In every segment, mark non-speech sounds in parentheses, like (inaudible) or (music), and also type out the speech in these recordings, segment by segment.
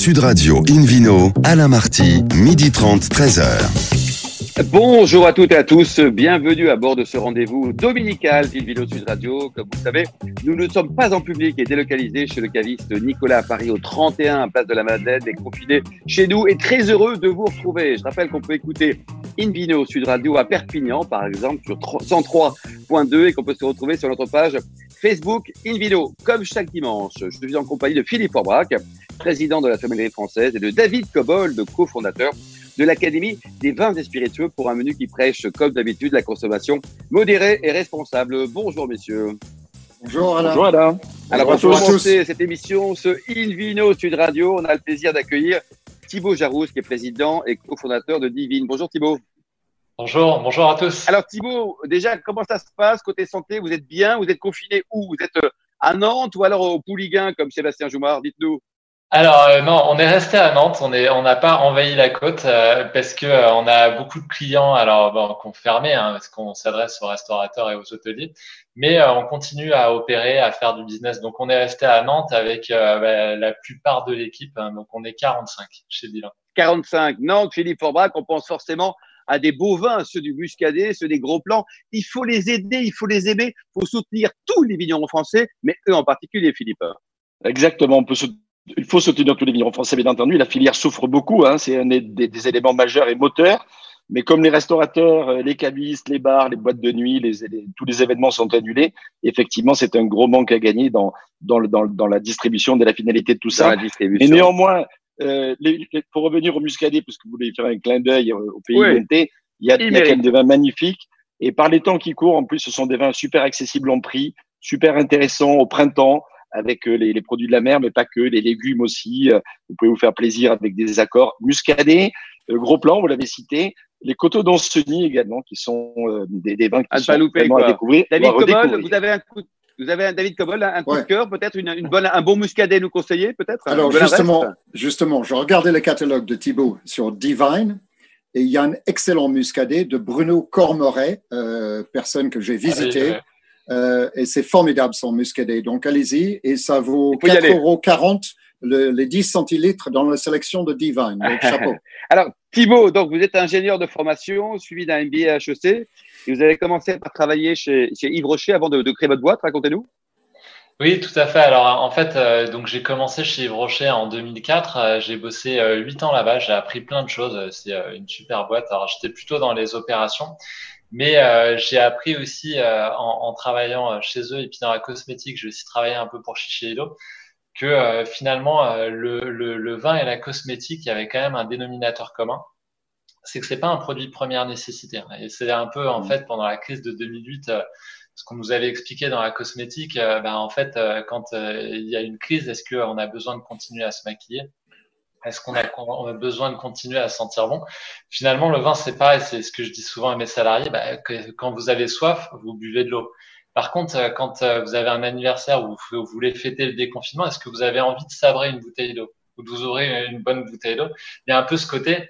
Sud Radio Invino, Alain Marty, midi 30, 13h. Bonjour à toutes et à tous, bienvenue à bord de ce rendez-vous dominical d'Invino Sud Radio. Comme vous le savez, nous ne sommes pas en public et délocalisés chez le caviste Nicolas à Paris au 31 Place de la Madeleine et confinés chez nous et très heureux de vous retrouver. Je rappelle qu'on peut écouter Invino Sud Radio à Perpignan par exemple sur 103.2 et qu'on peut se retrouver sur notre page Facebook Invino comme chaque dimanche. Je suis en compagnie de Philippe Forbrac, président de la Famille française et de David Cobold, cofondateur de l'Académie des vins et spiritueux pour un menu qui prêche, comme d'habitude, la consommation modérée et responsable. Bonjour, messieurs. Bonjour Alain. Bonjour Alain. Alors, pour commencer cette émission, ce In Vino Sud Radio, on a le plaisir d'accueillir Thibaut Jarousse, qui est président et cofondateur de Divine. Bonjour Thibaut. Bonjour, bonjour à tous. Alors Thibaut, déjà, comment ça se passe côté santé? Vous êtes bien? Vous êtes confiné où? Vous êtes euh, à Nantes ou alors au Pouliguen comme Sébastien Joumard? Dites-nous. Alors euh, non, on est resté à Nantes. On est, on n'a pas envahi la côte euh, parce que euh, on a beaucoup de clients. Alors bon, qu'on fermé hein, parce qu'on s'adresse aux restaurateurs et aux hôteliers, mais on continue à opérer, à faire du business. Donc on est resté à Nantes avec bah, la plupart de l'équipe. Hein, donc on est 45 chez Bilan. 45 Nantes, Philippe Forbrac. On pense forcément à des beaux vins, ceux du Muscadet, ceux des gros plans. Il faut les aider, il faut les aimer, il faut soutenir tous les vignerons français, mais eux en particulier, Philippe. Exactement, on peut soutenir il faut soutenir tous les vignerons français, bien entendu. La filière souffre beaucoup, hein, c'est un des, des, éléments majeurs et moteurs. Mais comme les restaurateurs, euh, les cavistes, les bars, les boîtes de nuit, les, tous les événements sont annulés, effectivement, c'est un gros manque à gagner dans, dans, dans, dans la distribution de la finalité de tout ça. Et néanmoins, euh, les, pour revenir au muscadet, parce que vous voulez faire un clin d'œil au pays oui. il y a, il y a quand même des vins magnifiques. Et par les temps qui courent, en plus, ce sont des vins super accessibles en prix, super intéressants au printemps avec euh, les, les, produits de la mer, mais pas que, les légumes aussi. Euh, vous pouvez vous faire plaisir avec des accords muscadés, euh, gros plan, vous l'avez cité, les coteaux d'Anceny également, qui sont des, des, vins qui sont louper, vraiment à découvrir. David Cobol, vous avez un coup vous avez un David Cobol, un coup de cœur, peut-être une, une, bonne, un bon muscadet nous conseiller, peut-être Alors justement, justement, je regardais le catalogue de Thibault sur Divine et il y a un excellent muscadet de Bruno Cormeret, euh, personne que j'ai visité. Euh, et c'est formidable son muscadet. Donc allez-y et ça vaut 4,40 euros le, les 10 centilitres dans la sélection de Divine. Donc (laughs) chapeau. Alors Thibaut, donc vous êtes ingénieur de formation suivi d'un MBA HEC et vous avez commencé par travailler chez, chez Yves Rocher avant de, de créer votre boîte. Racontez-nous. Oui, tout à fait. Alors en fait, euh, donc j'ai commencé chez Yves Rocher en 2004. Euh, j'ai bossé euh, 8 ans là-bas. J'ai appris plein de choses. C'est euh, une super boîte. Alors j'étais plutôt dans les opérations. Mais euh, j'ai appris aussi euh, en, en, travaillant euh, chez eux et puis dans la cosmétique, j'ai aussi travaillé un peu pour Shiseido, que euh, finalement le, le, le, vin et la cosmétique, il y avait quand même un dénominateur commun. C'est que c'est pas un produit de première nécessité. Et c'est un peu en mmh. fait pendant la crise de 2008 ce qu'on nous avait expliqué dans la cosmétique, ben, en fait, quand il y a une crise, est-ce qu'on a besoin de continuer à se maquiller? Est-ce qu'on a, besoin de continuer à sentir bon? Finalement, le vin, c'est pareil. C'est ce que je dis souvent à mes salariés. Bah, quand vous avez soif, vous buvez de l'eau. Par contre, euh, quand euh, vous avez un anniversaire ou vous voulez fêter le déconfinement, est-ce que vous avez envie de sabrer une bouteille d'eau? Ou de vous ouvrir une bonne bouteille d'eau? Il y a un peu ce côté.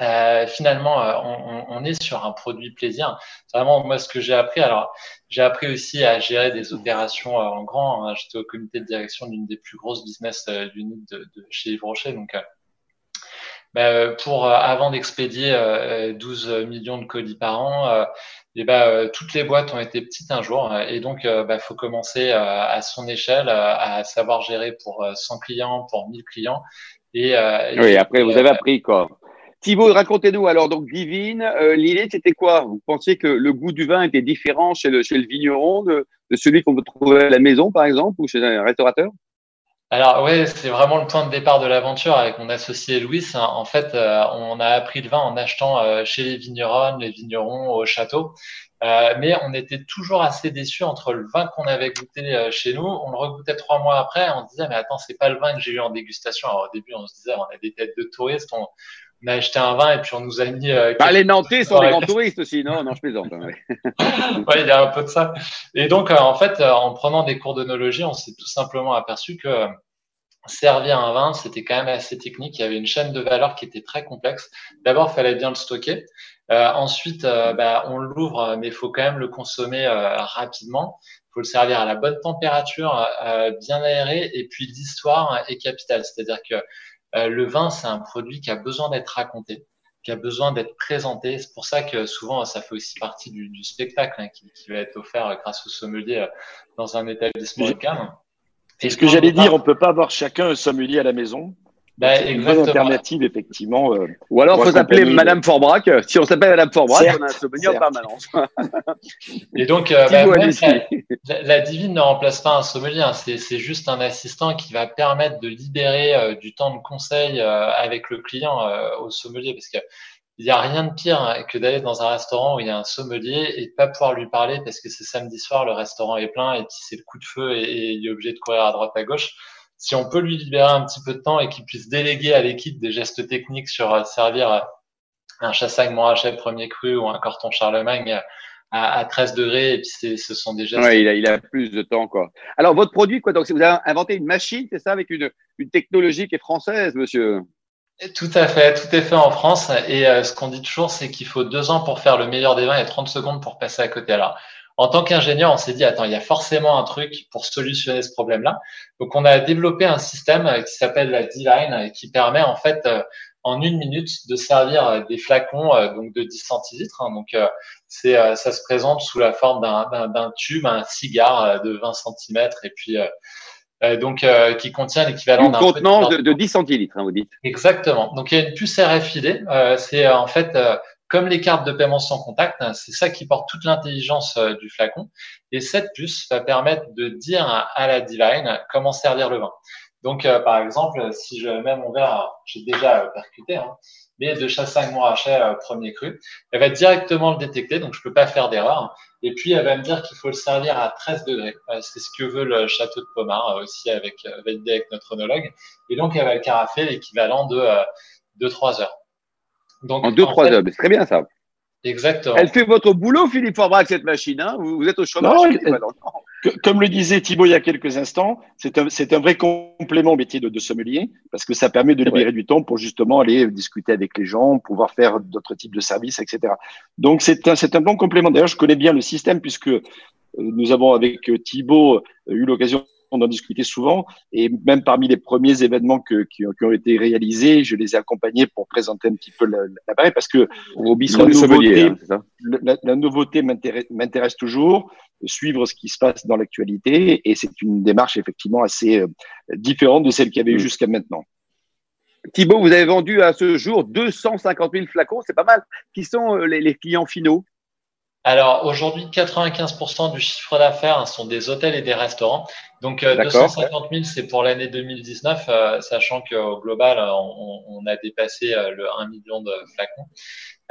Euh, finalement, euh, on, on, est sur un produit plaisir. Vraiment moi ce que j'ai appris. Alors, j'ai appris aussi à gérer des opérations euh, en grand. Hein. J'étais au comité de direction d'une des plus grosses business units de, de, chez Yves Rocher. Donc, bah, pour avant d'expédier 12 millions de colis par an, et bah, toutes les boîtes ont été petites un jour. Et donc, il bah, faut commencer à son échelle à savoir gérer pour 100 clients, pour 1000 clients. Et, oui, après, vous avez appris quoi Thibaut, racontez-nous alors, donc Divine, euh, l'idée c'était quoi? Vous pensiez que le goût du vin était différent chez le, chez le vigneron de, de celui qu'on peut trouver à la maison par exemple ou chez un restaurateur? Alors oui, c'est vraiment le point de départ de l'aventure avec mon associé Louis. En fait, euh, on a appris le vin en achetant euh, chez les vignerons, les vignerons au château. Euh, mais on était toujours assez déçus entre le vin qu'on avait goûté euh, chez nous. On le regoûtait trois mois après. On se disait, mais attends, c'est pas le vin que j'ai eu en dégustation. Alors au début, on se disait, on a des têtes de touristes. On a acheté un vin et puis on nous a mis. Euh, bah, les Nantais sont des grands touristes aussi, non? Non, je plaisante. Hein, (laughs) ouais. il y a un peu de ça. Et donc, euh, en fait, euh, en prenant des cours d'onologie, on s'est tout simplement aperçu que euh, servir un vin, c'était quand même assez technique. Il y avait une chaîne de valeur qui était très complexe. D'abord, il fallait bien le stocker. ensuite, bah, on l'ouvre, mais il faut quand même le consommer rapidement. Il faut le servir à la bonne température, bien aéré. Et puis, l'histoire est capitale. C'est-à-dire que le vin, c'est un produit qui a besoin d'être raconté, qui a besoin d'être présenté. C'est pour ça que souvent, ça fait aussi partie du, du spectacle hein, qui, qui, va être offert grâce au sommelier dans un établissement de gamme. C'est ce que j'allais dire, on peut pas avoir chacun un sommelier à la maison? Bah, bonne alternative, effectivement. Euh, Ou alors, il faut s'appeler Madame Forbrac. Si on s'appelle Madame Forbrac, on a un sommelier en permanence. (laughs) Et donc, euh, bah, même, la, la, divine ne remplace pas un sommelier. Hein. C'est juste un assistant qui va permettre de libérer euh, du temps de conseil euh, avec le client au sommelier. Parce que il n'y a rien de pire hein, que d'aller dans un restaurant où il y a un sommelier et de pas pouvoir lui parler parce que c'est samedi soir, le restaurant est plein et puis c'est le coup de feu et, et il est obligé de courir à droite à gauche si on peut lui libérer un petit peu de temps et qu'il puisse déléguer à l'équipe des gestes techniques sur euh, servir euh, un chassagne Montrachet premier cru ou un corton Charlemagne à, à 13 degrés, et puis ce sont des gestes. Ouais, il a, il a plus de temps, quoi. Alors, votre produit, quoi, donc, vous avez inventé une machine, c'est ça, avec une, une technologie qui est française, monsieur? Tout à fait, tout est fait en France. Et euh, ce qu'on dit toujours, c'est qu'il faut deux ans pour faire le meilleur des vins et 30 secondes pour passer à côté. Alors, en tant qu'ingénieur, on s'est dit, attends, il y a forcément un truc pour solutionner ce problème-là. Donc, on a développé un système euh, qui s'appelle la D-Line et qui permet, en fait, euh, en une minute de servir euh, des flacons donc de 10 centilitres. Hein. donc, c'est, ça se présente sous la forme d'un, tube, un cigare de 20 centimètres et puis donc qui contient l'équivalent d'un contenance de, de, 10 centilitres, hein, vous dites. Exactement. Donc il y a une puce RFID. c'est en fait comme les cartes de paiement sans contact, hein, c'est ça qui porte toute l'intelligence euh, du flacon. Et cette puce va permettre de dire à la Divine comment servir le vin. Donc, euh, par exemple, si je mets mon verre, j'ai déjà percuté, hein, mais de Chassagne Montrachet euh, premier cru, elle va directement le détecter, donc je peux pas faire d'erreur. Et puis, elle va me dire qu'il faut le servir à 13 degrés. c'est ce que veut le château de Pomard, aussi avec validé avec notre onologue. Et donc, elle va le carafer l'équivalent de, de 3 heures. Donc, en 2-3 heures, c'est très bien ça. Exactement. Elle fait votre boulot, Philippe Forbrac, cette machine. Hein vous, êtes au chômage. Non, comme le disait Thibault il y a quelques instants, c'est un, un, vrai complément au métier de, de, sommelier parce que ça permet de libérer du temps pour justement aller discuter avec les gens, pouvoir faire d'autres types de services, etc. Donc c'est un, un bon complément. D'ailleurs, je connais bien le système puisque euh, nous avons avec euh, Thibault euh, eu l'occasion on en discutait souvent. Et même parmi les premiers événements que, qui, qui, ont été réalisés, je les ai accompagnés pour présenter un petit peu l'appareil parce que la, nouveauté, hein, la, la, nouveauté m'intéresse toujours, suivre ce qui se passe dans l'actualité. Et c'est une démarche effectivement assez euh, différente de celle qu'il y avait eu mm. jusqu'à maintenant. Thibault, vous avez vendu à ce jour 250 000 flacons, c'est pas mal. Qui sont euh, les, les clients finaux? Alors aujourd'hui, 95% du chiffre d'affaires sont des hôtels et des restaurants. Donc 250 000, c'est pour l'année 2019, euh, sachant qu'au global, on, on, a dépassé euh, le 1 million de flacons.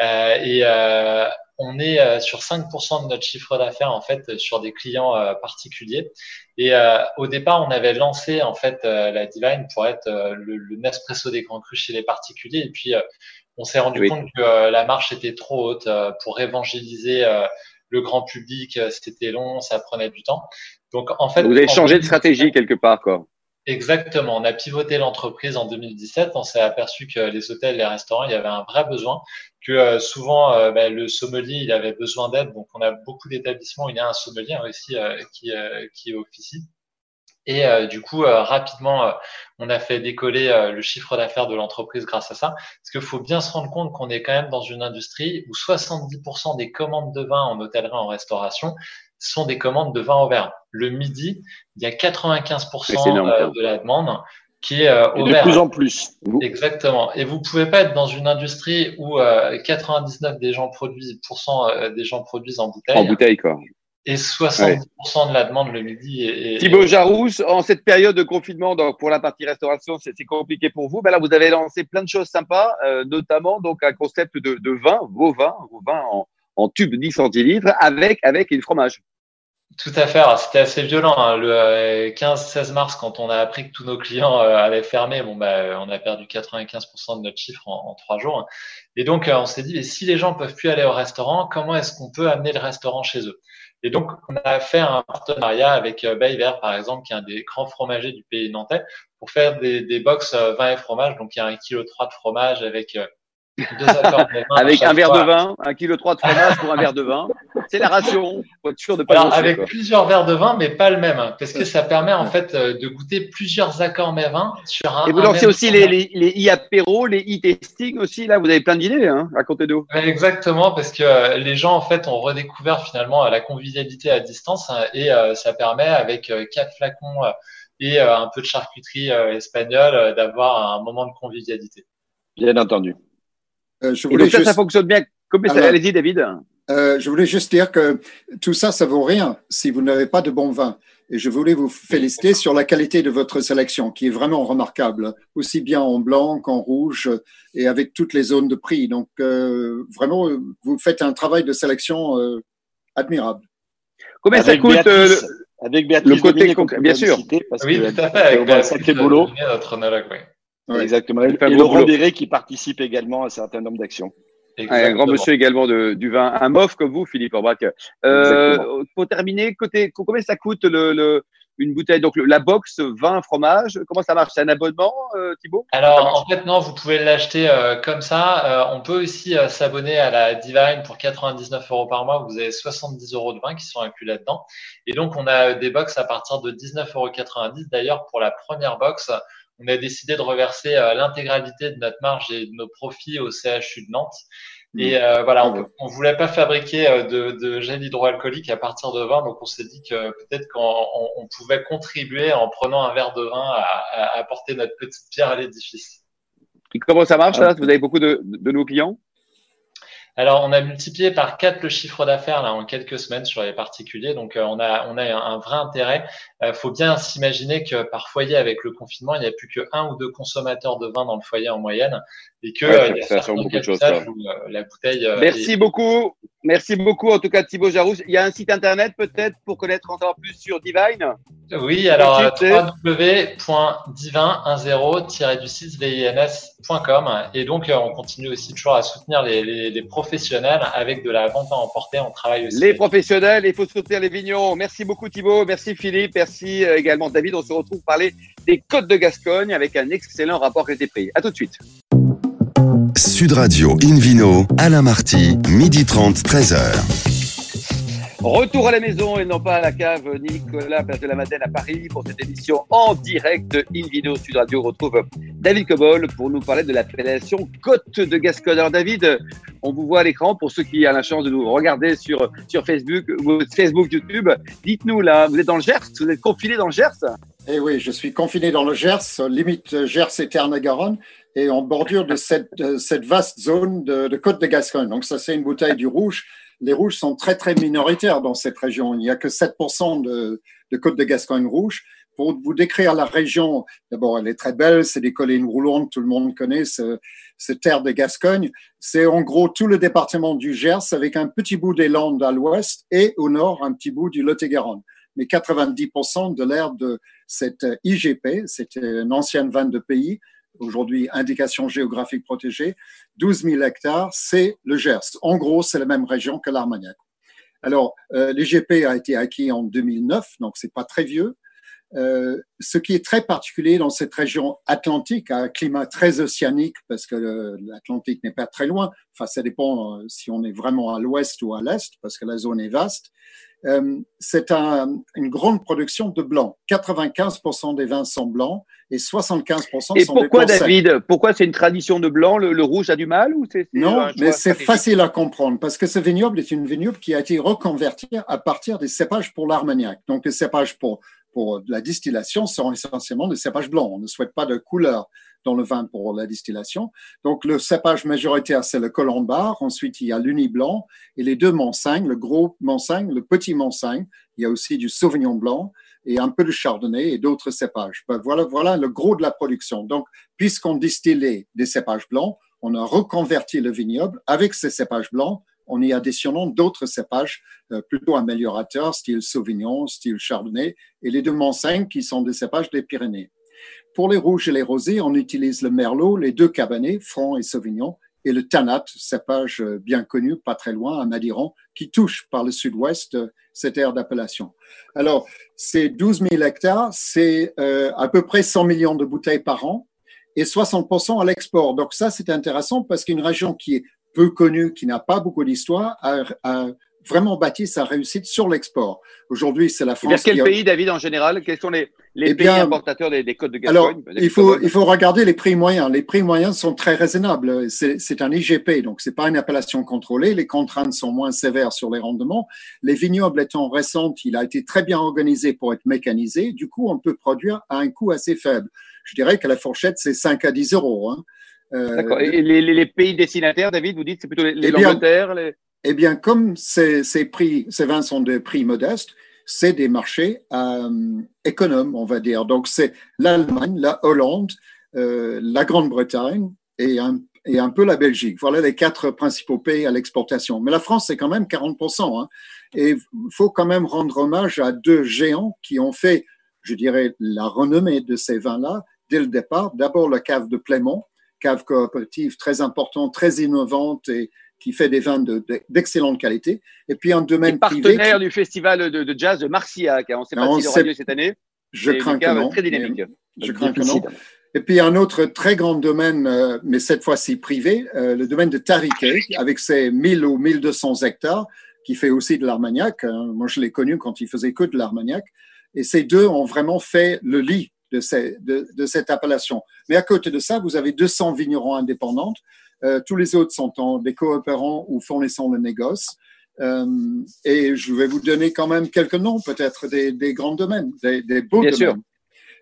Euh, et euh, on est sur 5% de notre chiffre d'affaires en fait sur des clients particuliers. Et au départ, on avait lancé en fait la Divine pour être le, le Nespresso des grands crus chez les particuliers. Et puis on s'est rendu compte que euh, la marche était trop haute euh, pour évangéliser euh, le grand public. C'était long, ça prenait du temps. Donc en fait, vous avez changé de stratégie quelque part, quoi. Exactement. On a pivoté l'entreprise en 2017. On s'est aperçu que les hôtels, les restaurants, il y avait un vrai besoin. Que souvent, ben, le sommelier, il avait besoin d'aide. Donc, on a beaucoup d'établissements il y a un sommelier aussi qui, qui officie. Et euh, du coup, euh, rapidement, euh, on a fait décoller le chiffre d'affaires de l'entreprise grâce à ça. Parce qu'il faut bien se rendre compte qu'on est quand même dans une industrie où 70% des commandes de vin en hôtellerie, en restauration, sont des commandes de vin au verre. Le midi, il y a 95% de la demande qui est au verre. De plus en plus. Exactement. Et vous pouvez pas être dans une industrie où 99 des gens produisent, des gens produisent en bouteille. En bouteille, quoi et 70% de la demande le midi. Est, Thibaut Jarousse, en cette période de confinement, donc pour la partie restauration, c'est compliqué pour vous. Ben là, vous avez lancé plein de choses sympas, euh, notamment donc un concept de, de, vin, vos vins, vos vins en, en tube 10 centilitres, avec avec une fromage. Tout à fait. C'était assez violent. Hein. Le 15-16 euh, mars, quand on a appris que tous nos clients euh, allaient fermer, bon bah, on a perdu 95% de notre chiffre en, trois jours. Et donc, on s'est dit, mais si les gens peuvent plus aller au restaurant, comment est-ce qu'on peut amener le restaurant chez eux? Et donc, on a fait un partenariat avec euh, Bayver, par exemple, qui est un des grands fromagers du pays nantais, pour faire des, des box euh, vin et fromage. Donc, il y a un kilo trois de fromage avec euh, deux accords de vin. (laughs) avec un verre de vin, un kilo trois de fromage pour un verre de vin. C'est la ration. Faut être sûr de pas Alors, avec quoi. plusieurs verres de vin, mais pas le même, parce que ça permet en fait euh, de goûter plusieurs accords mais vins sur un. Et vous lancez aussi les, les, les e-apéro, les e-testing aussi. Là, vous avez plein d'idées. Hein Racontez-nous. Ouais, Exactement, parce que euh, les gens en fait ont redécouvert finalement euh, la convivialité à distance hein, et euh, ça permet avec quatre flacons et un peu de charcuterie espagnole d'avoir un moment de convivialité. Bien entendu. Euh, je Et donc ça, juste- ça fonctionne bien. Comment ça Alors- Allez-y, David. Euh, je voulais juste dire que tout ça, ça vaut rien si vous n'avez pas de bon vin. Et je voulais vous féliciter sur la qualité de votre sélection, qui est vraiment remarquable, aussi bien en blanc qu'en rouge et avec toutes les zones de prix. Donc, euh, vraiment, vous faites un travail de sélection euh, admirable. Combien ça coûte euh, Béatrice, avec Béatrice le côté concret, bien la sûr. parce Oui, (laughs) tout à fait. fait Avec la sacré boulot. notre. Ouais. Exactement. Et beau Laurent. Déré qui participe également à un certain nombre d'actions. Le- un grand Exactement. monsieur également de, du vin, un mof comme vous, Philippe Orbach. Euh, pour terminer, côté combien ça coûte le, le une bouteille? Donc la box vin fromage. Comment ça marche? C'est un abonnement, euh, Thibaut Alors, en fait, non, vous pouvez l'acheter euh, comme ça. Euh, on peut aussi s'abonner à la Divine pour 99 euros par mois. Vous avez 70 euros de vin qui sont inclus là-dedans. Et donc, on a des box à partir de 19,90 euros. D'ailleurs, pour la première box, on a décidé de reverser euh, l'intégralité de notre marge et de nos profits au CHU de Nantes. Et euh, voilà, on, Bravo. on voulait pas fabriquer euh, de, de gel hydroalcoolique à partir de vin, donc on s'est dit que peut-être qu'on on- on pouvait contribuer en prenant un verre de vin à, à apporter notre petite pierre à l'édifice. Et comment ça marche là? Vous avez beaucoup de, de, de nouveaux clients? Alors, on a multiplié par 4 le chiffre d'affaires là en quelques semaines sur les particuliers, donc euh, on a on a un, vrai intérêt. Il faut bien s'imaginer que par foyer avec le confinement, il n'y a plus que un ou deux consommateurs de vin dans le foyer en moyenne, et que Ouais, euh, ça- y a beaucoup de choses, euh, la bouteille. euh, Merci est- beaucoup. Merci beaucoup en tout cas Thibaut Jarouche. Il y a un site internet peut-être pour connaître encore plus sur Divine Oui, alors Le site, c'est www.divin10-vins.com et donc euh, on continue aussi toujours à soutenir les, les, les professionnels avec de la vente à emporter. On travaille aussi. Les professionnels, il faut soutenir les vignons. Merci beaucoup Thibaut, merci Philippe, merci également David. On se retrouve pour parler des côtes de Gascogne avec un excellent rapport qualité-prix. À tout de suite. Sud Radio Invino, Alain Marty, midi 30, 13h. Retour à la maison et non pas à la cave Nicolas Place de la Madeleine à Paris pour cette émission en direct InVino Sud Radio. Retrouve David Cobol pour nous parler de l'appellation Côte de Gascogne. Alors David, on vous voit à l'écran pour ceux qui ont la chance de nous regarder sur, Facebook, Facebook, YouTube. Dites-nous là, vous êtes dans le Gers Vous êtes confiné dans le Gers? Eh oui, je suis confiné dans le Gers, limite Gers et Terne-Garonne, et en bordure de cette, de cette vaste zone de, côte de Gascogne. Donc ça, c'est une bouteille du rouge. Les rouges sont très, très minoritaires dans cette région. Il n'y a que 7% de, de côte de Gascogne rouge. Pour vous décrire la région, d'abord, elle est très belle, c'est des collines roulantes, tout le monde connaît ce, ce terre de Gascogne. C'est en gros tout le département du Gers avec un petit bout des Landes à l'ouest et au nord un petit bout du Lot-et-Garonne. Mais 90% de l'aire de cette IGP, c'était une ancienne vanne de pays, aujourd'hui indication géographique protégée, 12 000 hectares, c'est le Gers. En gros, c'est la même région que l'Armagnac. Alors, euh, l'IGP a été acquis en 2009, donc c'est pas très vieux. Euh, ce qui est très particulier dans cette région atlantique, un climat très océanique, parce que l'Atlantique n'est pas très loin, enfin ça dépend euh, si on est vraiment à l'ouest ou à l'est, parce que la zone est vaste, euh, c'est un, une grande production de blanc. 95% des vins sont blancs et 75% Et sont des pourquoi secs. David? Pourquoi c'est une tradition de blanc? Le, le rouge a du mal ou c'est Non, mais c'est facile à comprendre parce que ce vignoble est une vignoble qui a été reconvertie à partir des cépages pour l'Armagnac. Donc, les cépages pour, pour la distillation sont essentiellement des cépages blancs. On ne souhaite pas de couleur dans le vin pour la distillation. Donc, le cépage majoritaire, c'est le colombard. Ensuite, il y a l'uni blanc et les deux Montsaigne, le gros Montsaigne, le petit Montsaigne. Il y a aussi du Sauvignon blanc et un peu de Chardonnay et d'autres cépages. Ben, voilà, voilà le gros de la production. Donc, puisqu'on distillait des cépages blancs, on a reconverti le vignoble avec ces cépages blancs en y additionnant d'autres cépages euh, plutôt améliorateurs, style Sauvignon, style Chardonnay, et les deux Montsaigne qui sont des cépages des Pyrénées. Pour les rouges et les rosés, on utilise le Merlot, les deux Cabernets, Franc et Sauvignon, et le Tanat, cépage bien connu, pas très loin, à Madiran, qui touche par le sud-ouest euh, cette aire d'appellation. Alors, ces 12 000 hectares, c'est euh, à peu près 100 millions de bouteilles par an et 60% à l'export. Donc ça, c'est intéressant parce qu'une région qui est peu connue, qui n'a pas beaucoup d'histoire, a, a vraiment bâti sa réussite sur l'export. Aujourd'hui, c'est la France. Vers quel pays, David, en général? Quels sont les, les eh pays importateurs des, des côtes de Gascogne Alors, il faut, il faut regarder les prix moyens. Les prix moyens sont très raisonnables. C'est un IGP, donc c'est pas une appellation contrôlée. Les contraintes sont moins sévères sur les rendements. Les vignobles étant récentes, il a été très bien organisé pour être mécanisé. Du coup, on peut produire à un coût assez faible. Je dirais que la fourchette, c'est 5 à 10 euros. Hein. Euh, D'accord. Et les, les, pays destinataires, David, vous dites, c'est plutôt les, l'Angleterre les... Eh bien, comme ces, prix, ces vins sont des prix modestes, c'est des marchés euh, économes, on va dire. Donc, c'est l'Allemagne, la Hollande, euh, la Grande-Bretagne et un, et un peu la Belgique. Voilà les quatre principaux pays à l'exportation. Mais la France, c'est quand même 40%. Hein. Et il faut quand même rendre hommage à deux géants qui ont fait, je dirais, la renommée de ces vins-là dès le départ. D'abord, la cave de Plémont, cave coopérative très importante, très innovante et qui fait des vins d'excellente de, qualité. Et puis un domaine privé. Partenaire du festival de, jazz de Marciac. On ne sait pas si le radio cette année. Je crains que non. Très dynamique. Je crains que non. Et puis un autre très grand domaine, euh, mais cette fois-ci privé, euh, le domaine de Tariquet, avec ses 1000 ou 1200 hectares, qui fait aussi de l'Armagnac. Hein. Moi, je l'ai connu quand il faisait que de l'Armagnac. Et ces deux ont vraiment fait le lit de, ces, de, de, cette appellation. Mais à côté de ça, vous avez 200 vignerons indépendants euh, tous les autres sont en, des coopérants ou fournissant le négoce. Euh, et je vais vous donner quand même quelques noms, peut-être des, des, grands domaines, des, des beaux Bien domaines. Sûr.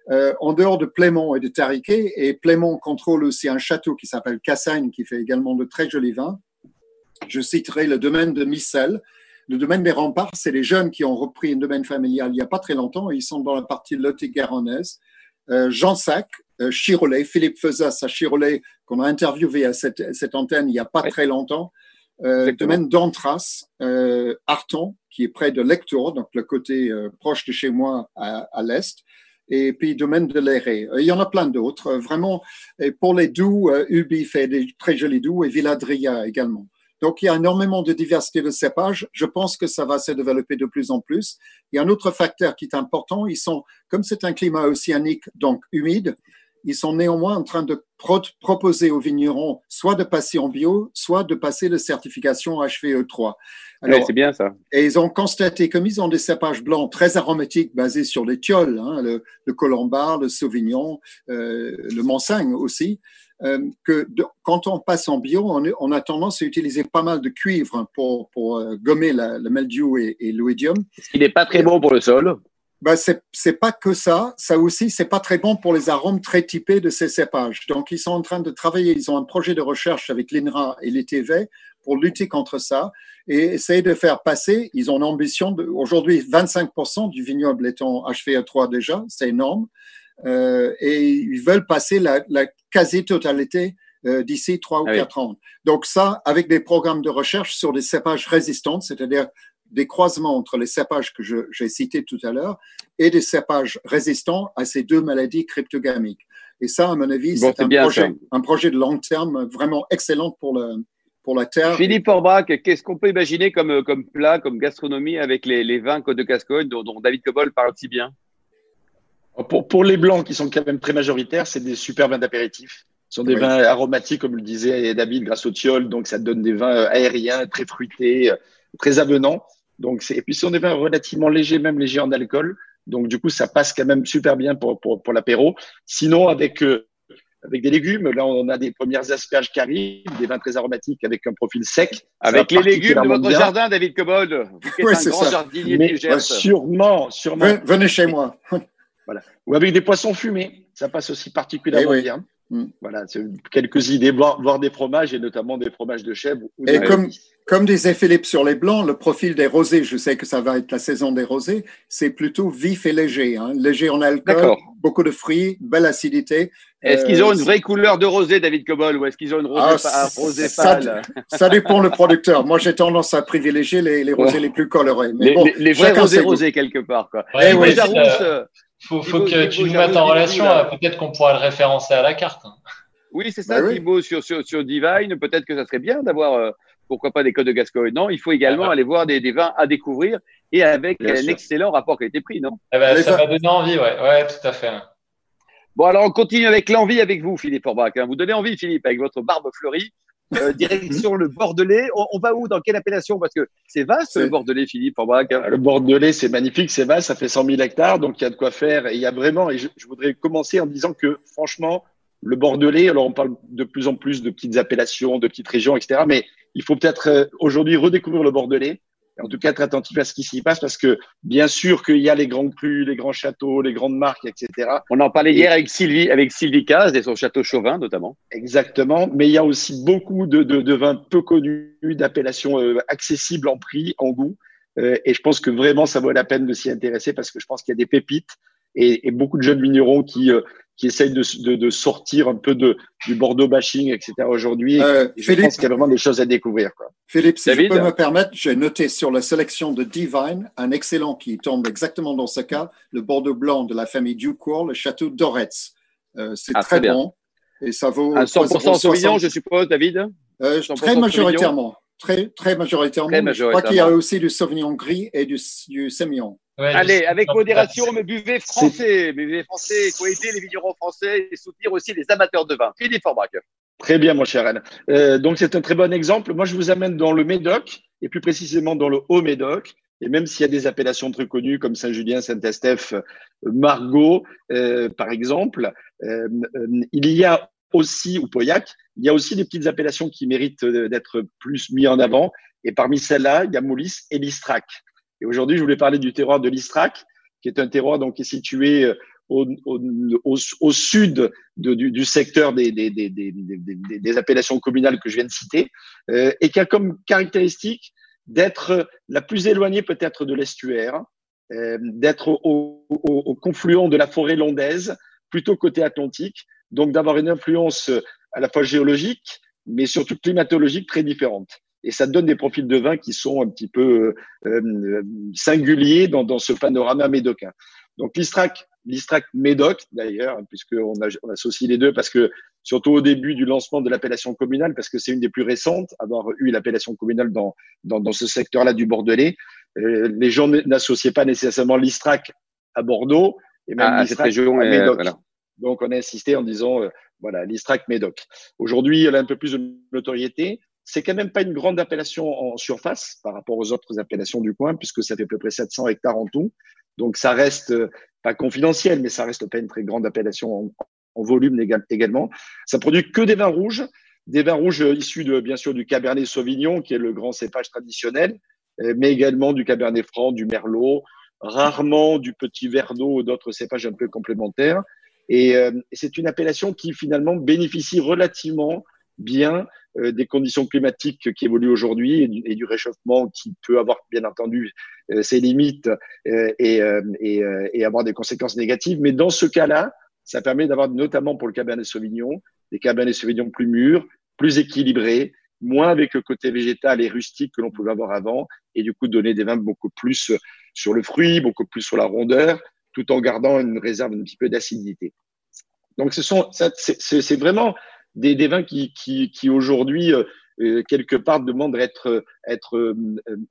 Euh, en dehors de Plémont et de Tariquet, et Plémont contrôle aussi un château qui s'appelle Cassagne, qui fait également de très jolis vins. Je citerai le domaine de Missel. Le domaine des remparts, c'est les jeunes qui ont repris un domaine familial il n'y a pas très longtemps. Ils sont dans la partie Lot-et-Garonnaise. Euh, Jean Sac, euh, Chirolet, Philippe Feuzas à Chirolet, qu'on a interviewé à cette, cette, antenne il n'y a pas très longtemps. Euh, domaine d'Antras, euh, Arton, qui est près de Lectour, donc le côté euh, proche de chez moi à, à l'est, et puis domaine de l'Éré. Il y en a plein d'autres. Vraiment, et pour les doux, Ubi fait des très jolis doux et Villadria également. Donc, il y a énormément de diversité de cépages. Je pense que ça va se développer de plus en plus. Il y a un autre facteur qui est important. Ils sont, comme c'est un climat océanique, donc humide, ils sont néanmoins en train de proposer aux vignerons soit de passer en bio, soit de passer de certification HVE3. Alors, c'est bien ça. Et ils ont constaté, comme ils ont des cépages blancs très aromatiques basés sur les tioles, hein, le, le, colombard, le sauvignon, euh, le manseng aussi, euh, que quand on passe en bio, on, a tendance à utiliser pas mal de cuivre pour, pour euh, gommer la, le mildiou et, et l'oïdium. Ce qui n'est pas très bon pour le sol. Ben, c'est, c'est pas que ça. Ça aussi, c'est pas très bon pour les arômes très typés de ces cépages. Donc, ils sont en train de travailler. Ils ont un projet de recherche avec l'INRA et l'ITV pour lutter contre ça et essayer de faire passer. Ils ont l'ambition de, aujourd'hui, 25% du vignoble est en HVE3 déjà. C'est énorme. Euh, et ils veulent passer la, la quasi-totalité euh, d'ici trois ou ah quatre ans. Donc ça, avec des programmes de recherche sur des cépages résistants, c'est-à-dire des croisements entre les cépages que j'ai cités tout à l'heure et des cépages résistants à ces deux maladies cryptogamiques. Et ça, à mon avis, c'est un, projet, un projet de long terme vraiment excellent pour, le, pour la terre. Philippe Orbach, qu'est-ce qu'on peut imaginer comme, comme plat, comme gastronomie avec les, les vins Côte de Gascogne dont, dont David Cobol parle si bien? Pour, pour, les blancs qui sont quand même très majoritaires, c'est des super vins d'apéritif. Ce sont des vins aromatiques, comme le disait David, grâce au thiol. Donc, ça donne des vins aériens, très fruités, très avenants. Donc, et puis, ce sont des vins relativement légers, même légers en alcool. Donc, du coup, ça passe quand même super bien pour, pour, pour l'apéro. Sinon, avec, euh, avec des légumes, là, on a des premières asperges qui arrivent, des vins très aromatiques avec un profil sec. Avec les légumes de votre jardin, David Cobold. Un grand jardinier Mais, Sûrement, sûrement. Venez chez moi. (laughs) Voilà. Ou avec des poissons fumés, ça passe aussi particulièrement eh bien. Mm. Voilà, quelques idées, voir, des fromages et notamment des fromages de chèvre. et comme, comme disait Philippe sur les blancs, le profil des rosés, je sais que ça va être la saison des rosés, c'est plutôt vif et léger. Hein. Léger en alcool, beaucoup de fruits, belle acidité. Est-ce qu'ils ont une euh, vraie couleur de rosé, David Cobol, ou est-ce qu'ils ont une rosée, ah, rosé pâle? ça, dépend le producteur. Moi, j'ai tendance à privilégier les, les rosés les plus colorés. Mais les, bon, les, vrais rosés rosés quelque part. Quoi. Ouais, oui, faut, faut que tu nous mettes en relation. Peut-être qu'on pourra le référencer à la carte. Oui, c'est ça, bah Thibaut, sur, sur, sur Divine. Peut-être que ça serait bien d'avoir, euh, pourquoi pas, des codes de Gascogne. Non, il faut également ah bah. aller voir des, des, vins à découvrir et avec un excellent rapport qualité-prix, non? Eh ben, Ça va donner envie, ouais. ouais, tout à fait. Bon, alors on continue avec l'envie avec vous, Philippe Orbach. Hein. Vous donnez envie, Philippe, avec votre barbe fleurie. euh, (laughs) direction le Bordelais. On, va où? Dans quelle appellation? Parce que c'est vaste le Bordelais, Philippe. Ah, le Bordelais, c'est magnifique, c'est vaste, ça fait 100 000 hectares, donc il y a de quoi faire. Et il y a vraiment, et je, voudrais commencer en disant que franchement, le Bordelais, alors on parle de plus en plus de petites appellations, de petites régions, etc. Mais il faut peut-être euh, aujourd'hui redécouvrir le Bordelais en tout cas être attentif à ce qui s'y passe parce que bien sûr qu'il y a les grands crus, les grands châteaux, les grandes marques, etc. On en parlait hier avec Sylvie, avec Sylvie Caz et son château Chauvin notamment. Exactement, mais il y a aussi beaucoup de, de, de vins peu connus, d'appellations euh, accessibles en prix, en goût. Euh, et je pense que vraiment ça vaut la peine de s'y intéresser parce que je pense qu'il y a des pépites et, et beaucoup de jeunes vignerons qui, euh, qui essayent de, de, de, sortir un peu de, du Bordeaux bashing, etc. aujourd'hui. Euh, je pense qu'il y a vraiment des choses à découvrir. Quoi. Philippe, si je peux me permettre, j'ai noté sur la sélection de Divine un excellent qui tombe exactement dans ce cas, le Bordeaux blanc de la famille Ducour, le château d'Oretz. Euh, c'est ah, très, bon et ça vaut. Un 100% Sauvignon, je suppose, David? Euh, Très majoritairement. Très, très majoritairement. Très Je crois qu'il y a aussi du Sauvignon gris et du, du Sémillon. Allez, avec modération, mais buvez français. Buvez français. Il faut aider les vignerons français et soutenir aussi les amateurs de vin. Philippe Forbach. Très bien, mon cher Anne. Euh, donc, c'est un très bon exemple. Moi, je vous amène dans le Médoc, et plus précisément dans le Haut-Médoc. Et même s'il y a des appellations très connues comme Saint-Julien, Saint-Estèphe, Margot, euh, par exemple, euh, il y a aussi, ou Pauillac, il y a aussi des petites appellations qui méritent d'être plus mises en avant. Et parmi celles-là, il y a Moulis et Listrac. Et aujourd'hui, je voulais parler du terroir de l'Istrac, qui est un terroir donc, qui est situé euh, au, au, au, sud du, du, secteur des, des, des, des, appellations communales que je viens de citer, euh, et qui a comme caractéristique d'être la plus éloignée peut-être de l'estuaire, euh, d'être au, au, confluent de la forêt londaise, plutôt côté atlantique, donc d'avoir une influence à la fois géologique, mais surtout climatologique très différente et ça donne des profils de vin qui sont un petit peu euh, euh, singuliers dans, dans, ce panorama médocain. Donc l'Istrac, l'Istrac Médoc d'ailleurs, puisqu'on on associe les deux, parce que surtout au début du lancement de l'appellation communale, parce que c'est une des plus récentes, avoir eu l'appellation communale dans, dans, dans ce secteur-là du Bordelais, euh, les gens n'associaient pas nécessairement l'Istrac à Bordeaux, et même ah, l'Istrac à Médoc. Voilà. Donc on a insisté en disant, euh, voilà, l'Istrac Médoc. Aujourd'hui, elle a un peu plus de notoriété c'est quand même pas une grande appellation en surface par rapport aux autres appellations du coin, puisque ça fait à peu près 700 hectares en tout. Donc ça reste euh, pas confidentiel, mais ça reste pas une très grande appellation en, volume également. Ça produit que des vins rouges, des vins rouges issus de bien sûr du Cabernet Sauvignon, qui est le grand cépage traditionnel, euh, mais également du Cabernet Franc, du Merlot, rarement du Petit Verdot ou d'autres cépages un peu complémentaires. Et euh, c'est une appellation qui finalement bénéficie relativement bien euh, des conditions climatiques qui évoluent aujourd'hui et, du réchauffement qui peut avoir bien entendu euh, ses limites euh, et, et, et, avoir des conséquences négatives. Mais dans ce cas-là, ça permet d'avoir notamment pour le Cabernet Sauvignon des Cabernets Sauvignon plus mûrs, plus équilibrés, moins avec le côté végétal et rustique que l'on pouvait avoir avant, et du coup donner des vins beaucoup plus sur le fruit, beaucoup plus sur la rondeur, tout en gardant une réserve un petit peu d'acidité. Donc ce sont, c'est vraiment des, vins qui, qui, qui aujourd'hui, euh, euh, quelque part, demandent à être, être euh,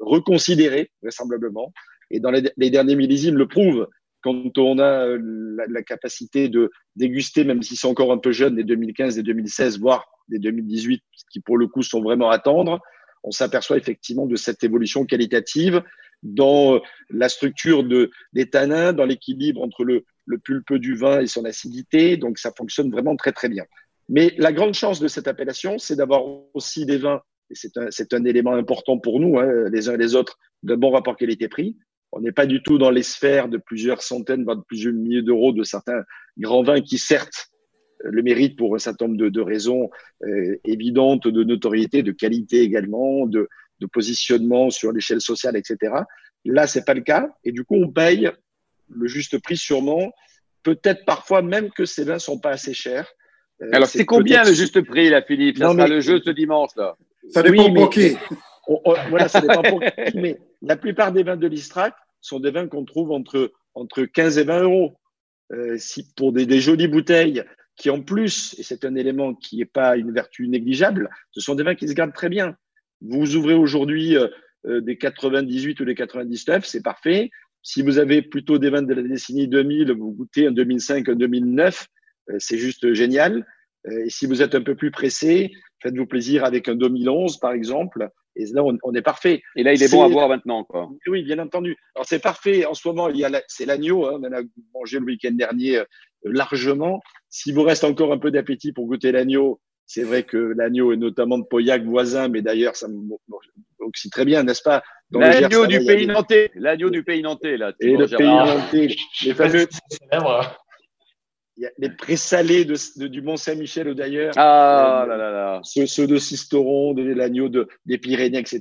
reconsidérés, vraisemblablement. Et dans les, les, derniers millésimes le prouvent. Quand on a la, la capacité de déguster, même si c'est encore un peu jeune, des 2015, des 2016, voire des 2018, qui pour le coup sont vraiment à tendre, on s'aperçoit effectivement de cette évolution qualitative dans la structure de, des tanins, dans l'équilibre entre le, le pulpe du vin et son acidité. Donc ça fonctionne vraiment très très bien. Mais la grande chance de cette appellation, c'est d'avoir aussi des vins, et c'est un, élément important pour nous, hein, les uns et les autres, de bon rapport qualité-prix. On n'est pas du tout dans les sphères de plusieurs centaines, voire de plusieurs milliers d'euros de certains grands vins qui, certes, le méritent pour un certain nombre de, de raisons euh, évidentes de notoriété, de qualité également, de, de positionnement sur l'échelle sociale, etc. Là, c'est pas le cas. Et du coup, on paye le juste prix sûrement. Peut-être parfois même que ces vins sont pas assez chers. Euh, Alors, c'est combien le juste prix, là, Philippe? Ça sera le jeu ce dimanche, là. Ça dépend pour qui. voilà, ça dépend pour qui. Mais la plupart des vins de l'Istrac sont des vins qu'on trouve entre, entre 15 et 20 euros. Euh, si, pour des, des, jolies bouteilles qui, en plus, et c'est un élément qui n'est pas une vertu négligeable, ce sont des vins qui se gardent très bien. Vous ouvrez aujourd'hui euh, euh des 98 ou des 99, c'est parfait. Si vous avez plutôt des vins de la décennie 2000, vous goûtez un 2005, un 2009, euh, c'est juste génial. Et si vous êtes un peu plus pressé, Faites-vous plaisir avec un 2011, par exemple. Et là, on, est parfait. Et là, il est, bon à voir maintenant. Quoi. Oui, bien entendu. Alors, c'est parfait. En ce moment, il y a c'est l'agneau. Hein, on en a mangé le week-end dernier euh, largement. S'il vous reste encore un peu d'appétit pour goûter l'agneau, c'est vrai que l'agneau est notamment de Pauillac voisin, mais d'ailleurs, ça me aussi très bien, n'est-ce pas? L'agneau du pays nantais. L'agneau du pays nantais, là. Et le pays nantais. Les fameux. Il y a les présalés de, du Mont-Saint-Michel d'ailleurs. Ah euh, là là là. Ceux, de Sisteron, de l'agneau de, des Pyrénées, etc.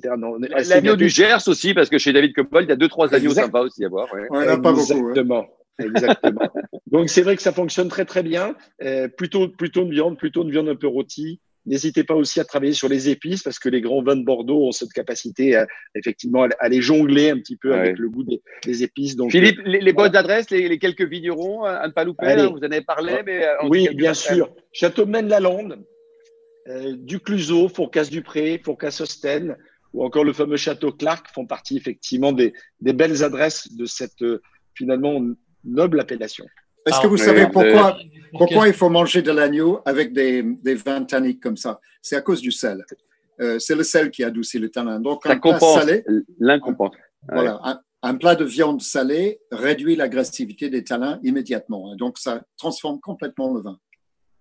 L'agneau du Gers aussi, parce que chez David Coppol, il y a deux, trois agneaux sympas aussi à voir. Ouais. On pas beaucoup. Hein. Exactement. Donc c'est vrai que ça fonctionne très très bien. Euh, plutôt plutôt de viande, plutôt de viande un peu rôtie. N'hésitez pas aussi à travailler sur les épices parce que les grands vins de Bordeaux ont cette capacité à, effectivement à les jongler un petit peu avec le goût des, épices. Donc, Philippe, les, bonnes adresses, les, quelques vignerons à ne pas louper, hein, vous en avez parlé. Mais euh, oui, bien sûr. Château Maine-la-Lande, euh, Ducluseau, Fourcasse-Dupré, Fourcasse-Ostenne ou encore le fameux Château Clark font partie effectivement des, belles adresses de cette euh, finalement noble appellation. Est-ce que vous savez pourquoi, pourquoi il faut manger de l'agneau avec des, des vins tanniques comme ça? C'est à cause du sel. Euh, c'est le sel qui adoucit le tanin. Donc, ça un compense, salé, l'un Voilà, un, plat de viande salée réduit l'agressivité des tanins immédiatement. Donc, ça transforme complètement le vin.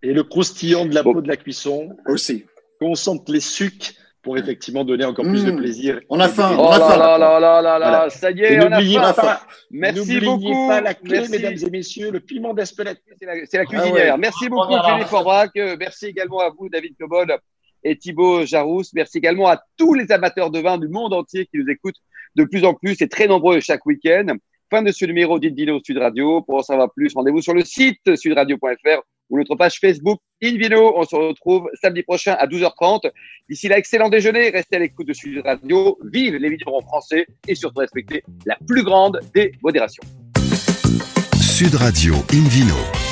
Et le croustillant de la peau de la cuisson. Aussi. On sent les sucs pour effectivement donner encore plus de mmh. plaisir. On a faim. Oh là là là là là là, ça y est, on a faim. Merci beaucoup. pas la clé, mesdames et messieurs, le piment d'Espelette. C'est la, cuisinière. Merci beaucoup, Philippe Forbrac. Merci également à vous, David Cobol et Thibaut Jarousse. Merci également à tous les amateurs de vin du monde entier qui nous écoutent de plus en plus et très nombreux chaque week-end. Fin de ce numéro d'Invino Sud Radio. Pour en savoir plus, rendez-vous sur le site sudradio.fr ou notre page Facebook Invino. On se retrouve samedi prochain à 12h30. D'ici là, excellent déjeuner. Restez à l'écoute de Sud Radio. Vive les en français et surtout respectez la plus grande des modérations. Sud Radio Invino.